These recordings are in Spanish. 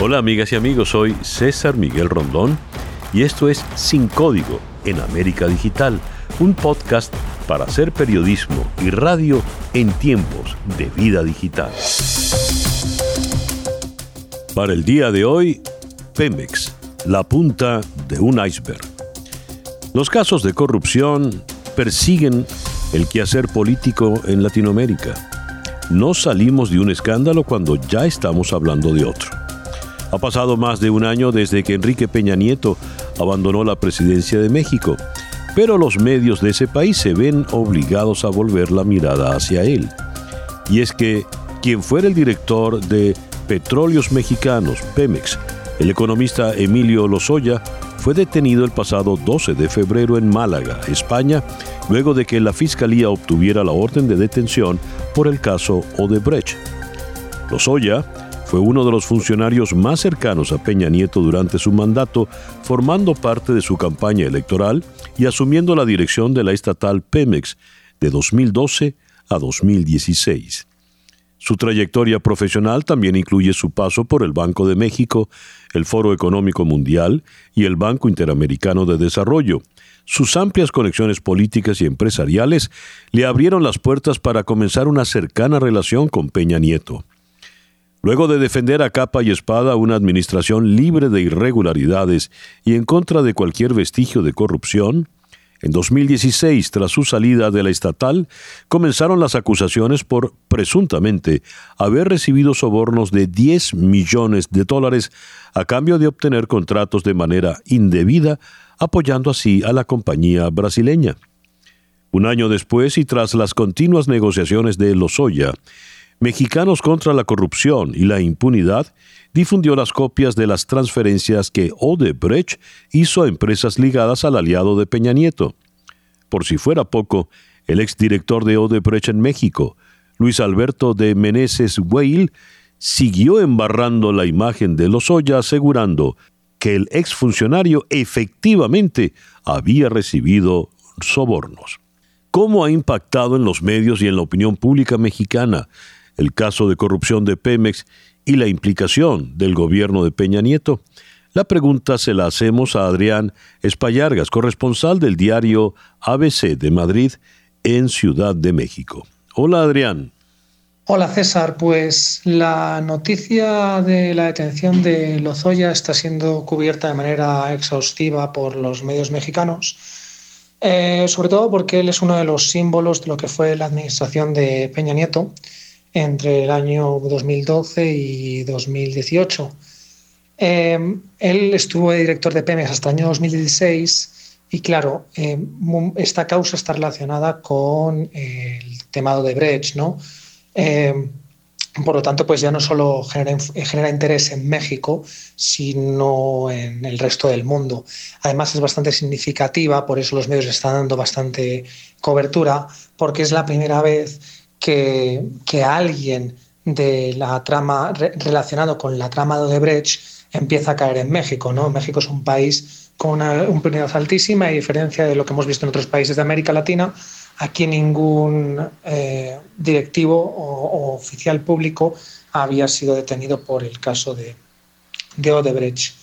Hola amigas y amigos, soy César Miguel Rondón y esto es Sin Código en América Digital, un podcast para hacer periodismo y radio en tiempos de vida digital. Para el día de hoy, Pemex, la punta de un iceberg. Los casos de corrupción persiguen el quehacer político en Latinoamérica. No salimos de un escándalo cuando ya estamos hablando de otro. Ha pasado más de un año desde que Enrique Peña Nieto abandonó la presidencia de México, pero los medios de ese país se ven obligados a volver la mirada hacia él. Y es que quien fuera el director de Petróleos Mexicanos, Pemex, el economista Emilio Lozoya, fue detenido el pasado 12 de febrero en Málaga, España, luego de que la Fiscalía obtuviera la orden de detención por el caso Odebrecht. Lozoya fue uno de los funcionarios más cercanos a Peña Nieto durante su mandato, formando parte de su campaña electoral y asumiendo la dirección de la estatal Pemex de 2012 a 2016. Su trayectoria profesional también incluye su paso por el Banco de México, el Foro Económico Mundial y el Banco Interamericano de Desarrollo. Sus amplias conexiones políticas y empresariales le abrieron las puertas para comenzar una cercana relación con Peña Nieto. Luego de defender a capa y espada una administración libre de irregularidades y en contra de cualquier vestigio de corrupción, en 2016, tras su salida de la estatal, comenzaron las acusaciones por, presuntamente, haber recibido sobornos de 10 millones de dólares a cambio de obtener contratos de manera indebida, apoyando así a la compañía brasileña. Un año después y tras las continuas negociaciones de Lozoya, Mexicanos contra la Corrupción y la Impunidad difundió las copias de las transferencias que Odebrecht hizo a empresas ligadas al aliado de Peña Nieto. Por si fuera poco, el exdirector de Odebrecht en México, Luis Alberto de Meneses Weil, siguió embarrando la imagen de Lozoya asegurando que el exfuncionario efectivamente había recibido sobornos. ¿Cómo ha impactado en los medios y en la opinión pública mexicana el caso de corrupción de Pemex y la implicación del gobierno de Peña Nieto? La pregunta se la hacemos a Adrián Espallargas, corresponsal del diario ABC de Madrid en Ciudad de México. Hola Adrián. Hola César, pues la noticia de la detención de Lozoya está siendo cubierta de manera exhaustiva por los medios mexicanos, eh, sobre todo porque él es uno de los símbolos de lo que fue la administración de Peña Nieto entre el año 2012 y 2018. Em, él estuvo de director de Pemex hasta el año 2016 y claro, em, esta causa está relacionada con el tema de Brecht, ¿no? Em, por lo tanto, pues ya no solo genera, genera, interés en México, sino en el resto del mundo. Además, es bastante significativa, por eso los medios están dando bastante cobertura, porque es la primera vez que, alguien de la trama relacionado con la trama de Odebrecht empieza a caer en México. ¿no? México es un país con una impunidad altísima, a diferencia de lo que hemos visto en otros países de América Latina. Aquí ningún eh, directivo o, oficial público había sido detenido por el caso de, de Odebrecht.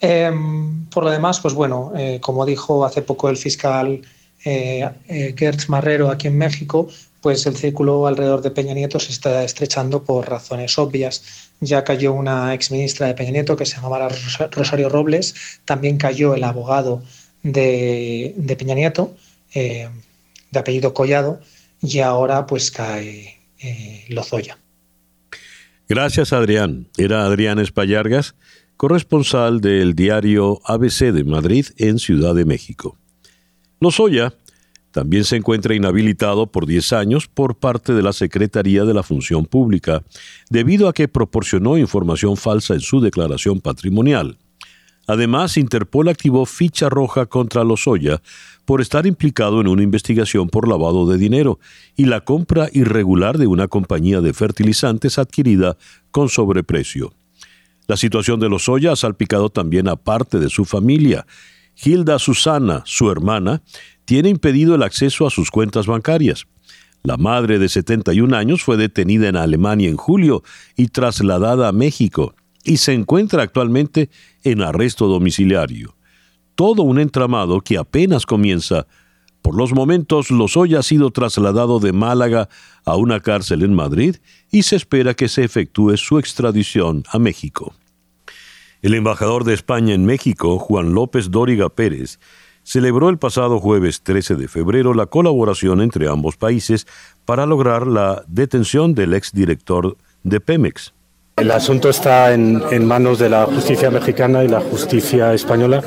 Em, por lo demás, pues bueno, eh, como dijo hace poco el fiscal eh, Gertz Marrero aquí en México, pues el círculo alrededor de Peña Nieto se está estrechando por razones obvias. Ya cayó una exministra de Peña Nieto que se llamaba Rosario Robles, también cayó el abogado de, Peña Nieto, eh, de apellido Collado, y ahora pues cae eh, Lozoya. Gracias Adrián. Era Adrián Espallargas, corresponsal del diario ABC de Madrid en Ciudad de México. Lozoya también se encuentra inhabilitado por 10 años por parte de la Secretaría de la Función Pública, debido a que proporcionó información falsa en su declaración patrimonial. Además, Interpol activó ficha roja contra Lozoya por estar implicado en una investigación por lavado de dinero y la compra irregular de una compañía de fertilizantes adquirida con sobreprecio. La situación de Lozoya ha salpicado también a parte de su familia. Hilda Susana, su hermana, tiene impedido el acceso a sus cuentas bancarias. La madre de 71 años fue detenida en Alemania en julio y trasladada a México. y se encuentra actualmente en arresto domiciliario. Todo un entramado que apenas comienza. Por los momentos, Lozoya ha sido trasladado de Málaga a una cárcel en Madrid y se espera que se efectúe su extradición a México. El embajador de España en México, Juan López Dóriga Pérez, celebró el pasado jueves 13 de febrero la colaboración entre ambos países para lograr la detención del exdirector de Pemex. El asunto está en, manos de la justicia mexicana y la justicia española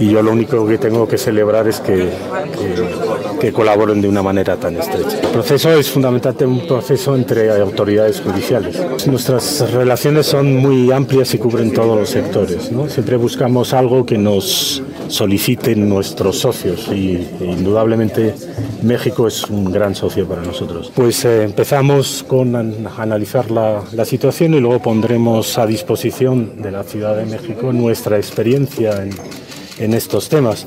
y yo lo único que tengo que celebrar es que, que, colaboren de una manera tan estrecha. El proceso es fundamentalmente un proceso entre autoridades judiciales. Nuestras relaciones son muy amplias y cubren todos los sectores. Siempre buscamos algo que nos soliciten nuestros socios y indudablemente México es un gran socio para nosotros. Pues eh, empezamos con analizar la, la situación y luego pondremos a disposición de la Ciudad de México nuestra experiencia en, en estos temas.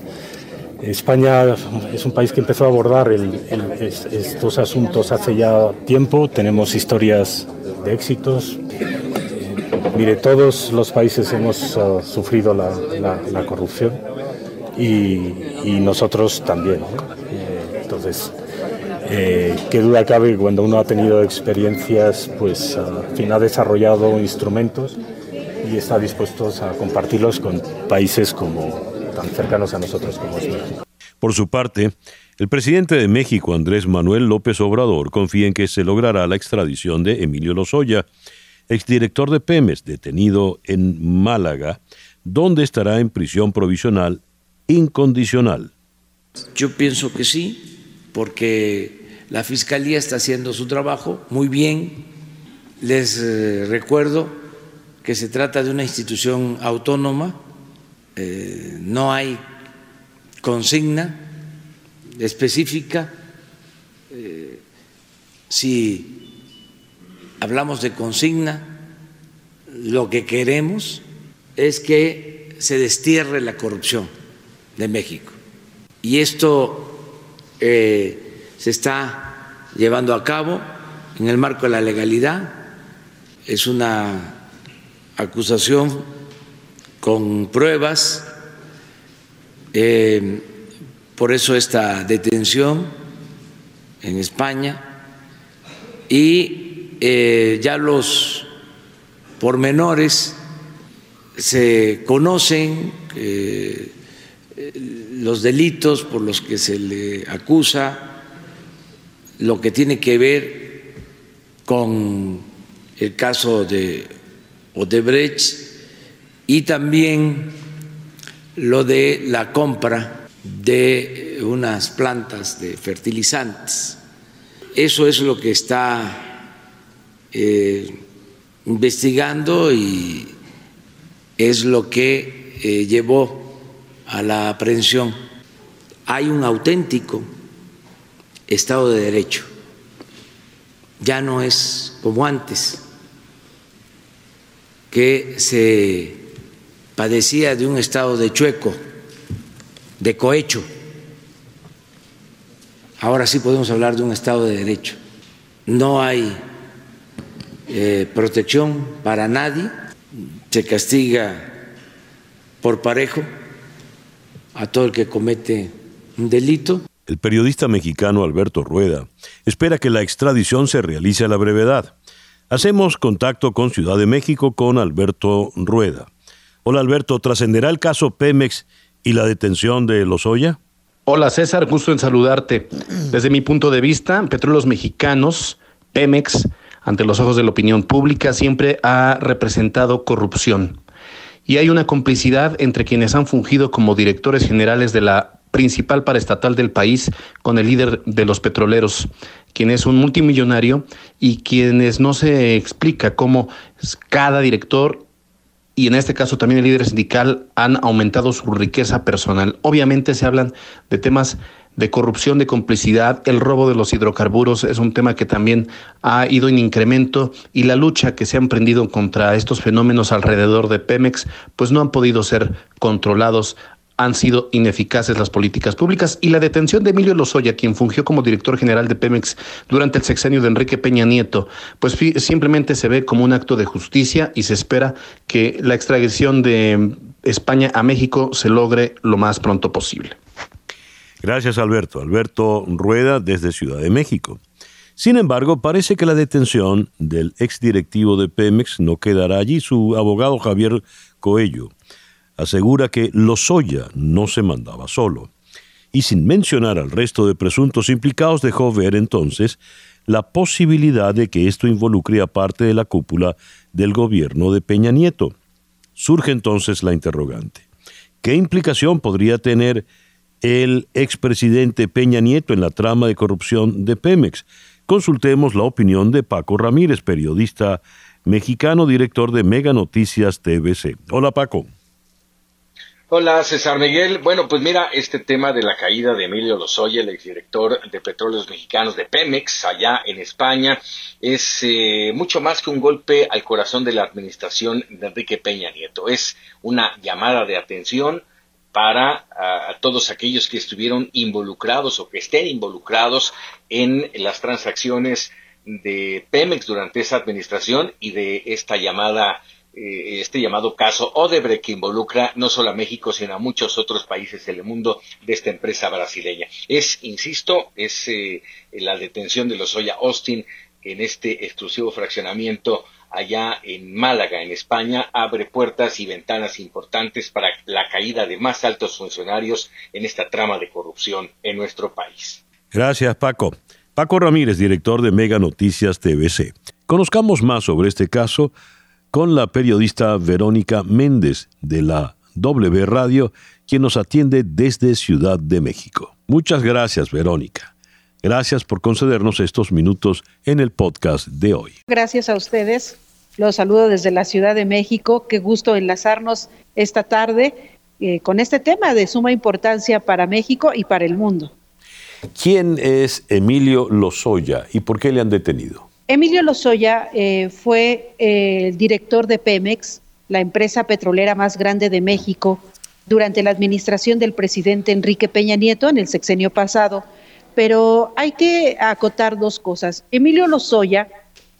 España es un país que empezó a abordar estos asuntos hace ya tiempo. Tenemos historias de éxitos. Mire, todos los países hemos uh, sufrido la, corrupción y, nosotros también. Eh, entonces, eh, qué duda cabe cuando uno ha tenido experiencias, pues al fin ha desarrollado instrumentos y está dispuesto a compartirlos con países como tan cercanos a nosotros como es México. Por su parte, el presidente de México, Andrés Manuel López Obrador, confía en que se logrará la extradición de Emilio Lozoya, exdirector de Pemes, detenido en Málaga, donde estará en prisión provisional incondicional. Yo pienso que sí, porque la Fiscalía está haciendo su trabajo muy bien. Les eh, recuerdo que se trata de una institución autónoma, eh, no hay consigna específica. Eh, si hablamos de consigna, lo que queremos es que se destierre la corrupción de México. Y esto eh, se está llevando a cabo en el marco de la legalidad. Es una acusación con pruebas, eh, por eso esta detención en España. Y eh, ya los pormenores se conocen los delitos por los que se le acusa, lo que tiene que ver con el caso de Odebrecht y también lo de la compra de unas plantas de fertilizantes. Eso es lo que está eh, investigando y es lo que eh, llevó a la aprehensión, hay un auténtico Estado de Derecho. Ya no es como antes, que se padecía de un estado de chueco, de cohecho. Ahora sí podemos hablar de un Estado de Derecho. No hay eh, protección para nadie, se castiga por parejo a todo el que comete un delito. El periodista mexicano Alberto Rueda espera que la extradición se realice a la brevedad. Hacemos contacto con Ciudad de México con Alberto Rueda. Hola Alberto, ¿trascenderá el caso Pemex y la detención de Lozoya? Hola César, gusto en saludarte. Desde mi punto de vista, Petróleos Mexicanos, Pemex, ante los ojos de la opinión pública, siempre ha representado corrupción y hay una complicidad entre quienes han fungido como directores generales de la principal paraestatal del país con el líder de los petroleros, quien es un multimillonario y quienes no se explica cómo cada director y en este caso también el líder sindical han aumentado su riqueza personal. Obviamente se hablan de temas de corrupción, de complicidad, el robo de los hidrocarburos es un tema que también ha ido en incremento y la lucha que se ha emprendido contra estos fenómenos alrededor de Pemex, pues no han podido ser controlados han sido ineficaces las políticas públicas y la detención de Emilio Lozoya, quien fungió como director general de Pemex durante el sexenio de Enrique Peña Nieto, pues simplemente se ve como un acto de justicia y se espera que la extradición de España a México se logre lo más pronto posible. Gracias, Alberto. Alberto Rueda desde Ciudad de México. Sin embargo, parece que la detención del exdirectivo de Pemex no quedará allí. Su abogado Javier Coello asegura que Lozoya no se mandaba solo. Y sin mencionar al resto de presuntos implicados, dejó ver entonces la posibilidad de que esto involucre a parte de la cúpula del gobierno de Peña Nieto. Surge entonces la interrogante. ¿Qué implicación podría tener el expresidente Peña Nieto en la trama de corrupción de Pemex? Consultemos la opinión de Paco Ramírez, periodista mexicano, director de Mega Noticias TVC. Hola Paco. Hola, César Miguel. Bueno, pues mira, este tema de la caída de Emilio Lozoya, el exdirector de Petróleos Mexicanos de Pemex, allá en España, es eh, mucho más que un golpe al corazón de la administración de Enrique Peña Nieto. Es una llamada de atención para todos aquellos que estuvieron involucrados o que estén involucrados en las transacciones de Pemex durante esa administración y de esta llamada eh, este llamado caso Odebrecht que involucra no solo a México sino a muchos otros países del mundo de esta empresa brasileña. Es, insisto, es eh, la detención de los Oya Austin en este exclusivo fraccionamiento allá en Málaga, en España, abre puertas y ventanas importantes para la caída de más altos funcionarios en esta trama de corrupción en nuestro país. Gracias, Paco. Paco Ramírez, director de Mega Noticias TVC. Conozcamos más sobre este caso con la periodista Verónica Méndez de la W Radio, quien nos atiende desde Ciudad de México. Muchas gracias, Verónica. Gracias por concedernos estos minutos en el podcast de hoy. Gracias a ustedes. Los saludo desde la Ciudad de México. Qué gusto enlazarnos esta tarde eh, con este tema de suma importancia para México y para el mundo. ¿Quién es Emilio Lozoya y por qué le han detenido? Emilio Lozoya eh, fue el eh, director de Pemex, la empresa petrolera más grande de México, durante la administración del presidente Enrique Peña Nieto en el sexenio pasado. Pero hay que acotar dos cosas. Emilio Lozoya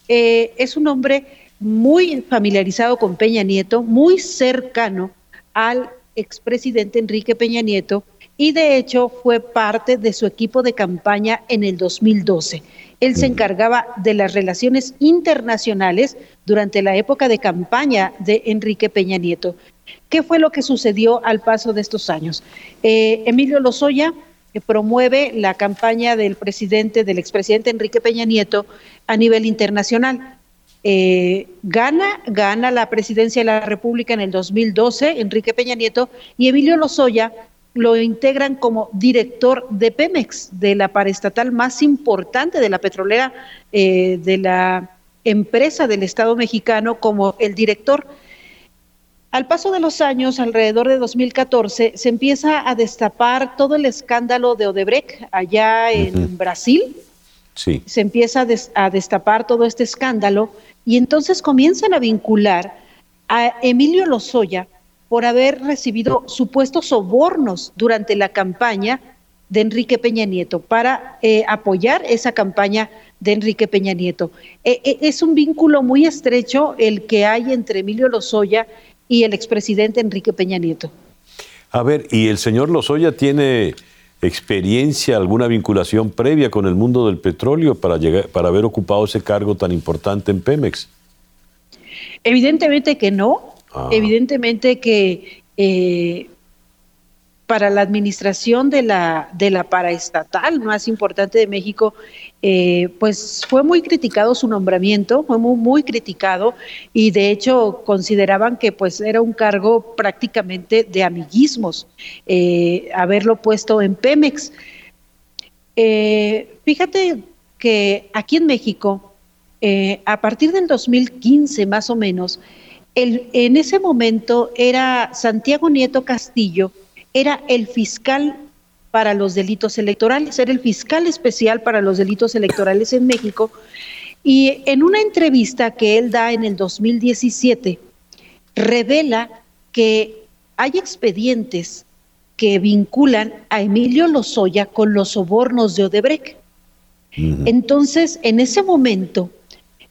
eh, es un hombre muy familiarizado con Peña Nieto, muy cercano al expresidente Enrique Peña Nieto y de hecho fue parte de su equipo de campaña en el 2012. Él se encargaba de las relaciones internacionales durante la época de campaña de Enrique Peña Nieto. ¿Qué fue lo que sucedió al paso de estos años? Eh, Emilio Lozoya eh, promueve la campaña del presidente, del expresidente Enrique Peña Nieto a nivel internacional. Eh, gana, gana la presidencia de la República en el 2012, Enrique Peña Nieto, y Emilio Lozoya lo integran como director de Pemex, de la paraestatal más importante de la petrolera, eh, de la empresa del Estado mexicano, como el director. Al paso de los años, alrededor de 2014, se empieza a destapar todo el escándalo de Odebrecht allá en Brasil. Sí. Se empieza a destapar todo este escándalo y entonces comienzan a vincular a Emilio Lozoya por haber recibido supuestos sobornos durante la campaña de Enrique Peña Nieto para eh, apoyar esa campaña de Enrique Peña Nieto. E, e, es un vínculo muy estrecho el que hay entre Emilio Lozoya y el expresidente Enrique Peña Nieto. A ver, ¿y el señor Lozoya tiene experiencia, alguna vinculación previa con el mundo del petróleo para, llegar, para haber ocupado ese cargo tan importante en Pemex? Evidentemente que no, Ah. Evidentemente que eh, para la administración de la, de la paraestatal más importante de México, eh, pues fue muy criticado su nombramiento, fue muy, criticado y de hecho consideraban que pues era un cargo prácticamente de amiguismos eh, haberlo puesto en Pemex. fíjate que aquí en México, a partir del 2015 más o menos, en ese momento era Santiago Nieto Castillo, era el fiscal para los delitos electorales, era el fiscal especial para los delitos electorales en México. Y en una entrevista que él da en el 2017, revela que hay expedientes que vinculan a Emilio Lozoya con los sobornos de Odebrecht. Entonces, en ese momento,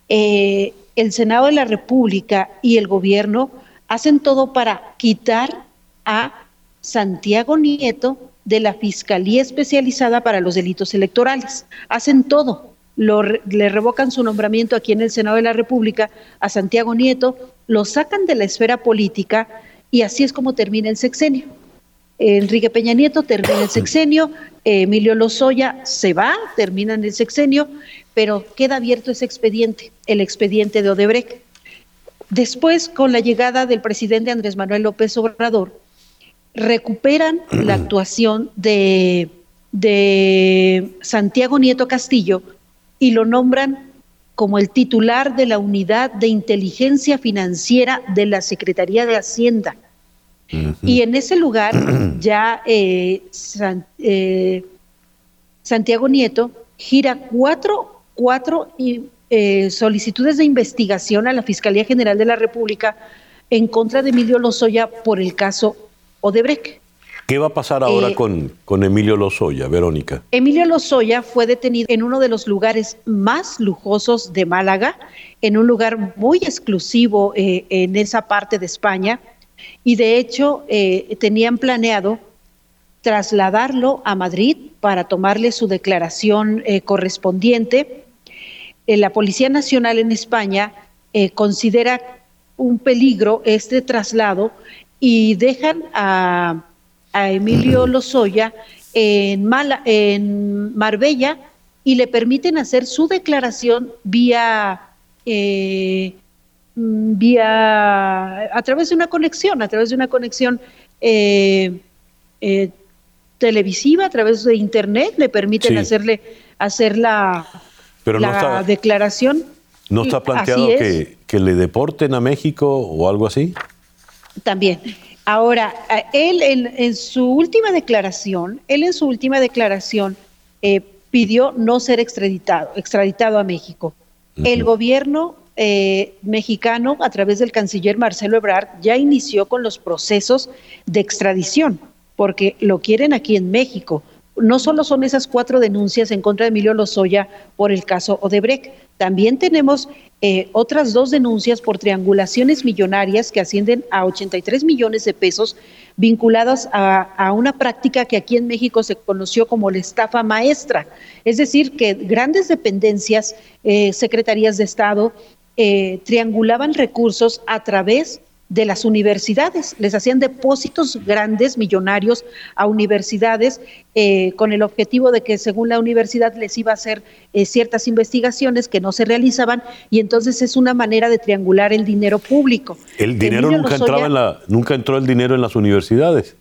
eh, el Senado de la República y el gobierno hacen todo para quitar a Santiago Nieto de la Fiscalía Especializada para los Delitos Electorales. Hacen todo. le revocan su nombramiento aquí en el Senado de la República a Santiago Nieto, lo sacan de la esfera política y así es como termina el sexenio. Enrique Peña Nieto termina el sexenio, Emilio Lozoya se va, termina en el sexenio, pero queda abierto ese expediente, el expediente de Odebrecht. Después, con la llegada del presidente Andrés Manuel López Obrador, recuperan la actuación de, de Santiago Nieto Castillo y lo nombran como el titular de la unidad de inteligencia financiera de la Secretaría de Hacienda. Y en ese lugar ya eh, eh, Santiago Nieto gira cuatro cuatro eh, solicitudes de investigación a la Fiscalía General de la República en contra de Emilio Lozoya por el caso Odebrecht. ¿Qué va a pasar ahora eh, con, con, Emilio Lozoya, Verónica? Emilio Lozoya fue detenido en uno de los lugares más lujosos de Málaga, en un lugar muy exclusivo eh, en esa parte de España, y de hecho tenían planeado trasladarlo a Madrid para tomarle su declaración correspondiente eh, la Policía Nacional en España eh, considera un peligro este traslado y dejan a, Emilio Lozoya en, en Marbella y le permiten hacer su declaración vía eh, mm, vía a través de una conexión, a través de una conexión televisiva, a través de internet, le permiten hacerle hacer la, pero la declaración. ¿No está planteado que, que, le deporten a México o algo así? También. Ahora, él en, su última declaración, él en su última declaración eh, pidió no ser extraditado, extraditado a México. El gobierno eh, mexicano, a través del canciller Marcelo Ebrard, ya inició con los procesos de extradición, porque lo quieren aquí en México no solo son esas cuatro denuncias en contra de Emilio Lozoya por el caso Odebrecht, también tenemos eh, otras dos denuncias por triangulaciones millonarias que ascienden a 83 millones de pesos vinculadas a, una práctica que aquí en México se conoció como la estafa maestra. Es decir, que grandes dependencias, eh, secretarías de Estado, eh, triangulaban recursos a través de las universidades. Les hacían depósitos grandes, millonarios, a universidades eh, con el objetivo de que según la universidad les iba a hacer eh, ciertas investigaciones que no se realizaban y entonces es una manera de triangular el dinero público. ¿El dinero nunca entraba en la, nunca entró el dinero en las universidades?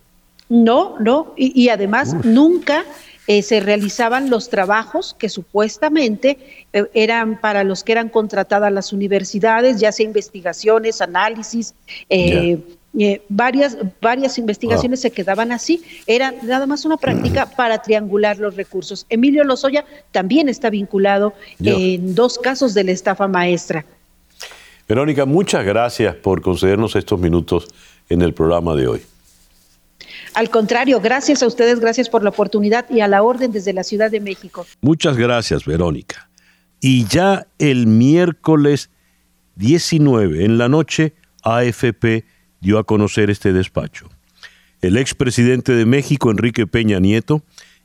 No, no, y, además nunca eh, se realizaban los trabajos que supuestamente eh, eran para los que eran contratadas las universidades, ya sea investigaciones, análisis, eh, varias, varias investigaciones se quedaban así. Era nada más una práctica para triangular los recursos. Emilio Lozoya también está vinculado en dos casos de la estafa maestra. Verónica, muchas gracias por concedernos estos minutos en el programa de hoy. Al contrario, gracias a ustedes, gracias por la oportunidad y a la orden desde la Ciudad de México. Muchas gracias, Verónica. Y ya el miércoles 19 en la noche, AFP dio a conocer este despacho. El expresidente de México, Enrique Peña Nieto,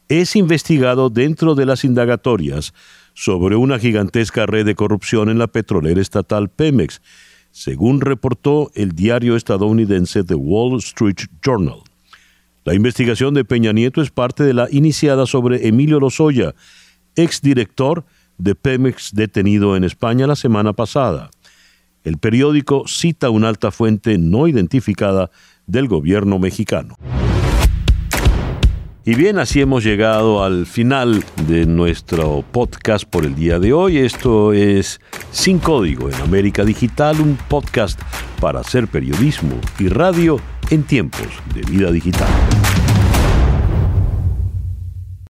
es investigado dentro de las indagatorias sobre una gigantesca red de corrupción en la petrolera estatal Pemex, según reportó el diario estadounidense The Wall Street Journal. La investigación de Peña Nieto es parte de la iniciada sobre Emilio Lozoya, exdirector de Pemex detenido en España la semana pasada. El periódico cita una alta fuente no identificada del gobierno mexicano. Y bien, así hemos llegado al final de nuestro podcast por el día de hoy. Esto es Sin Código en América Digital, un podcast para hacer periodismo y radio en tiempos de vida digital.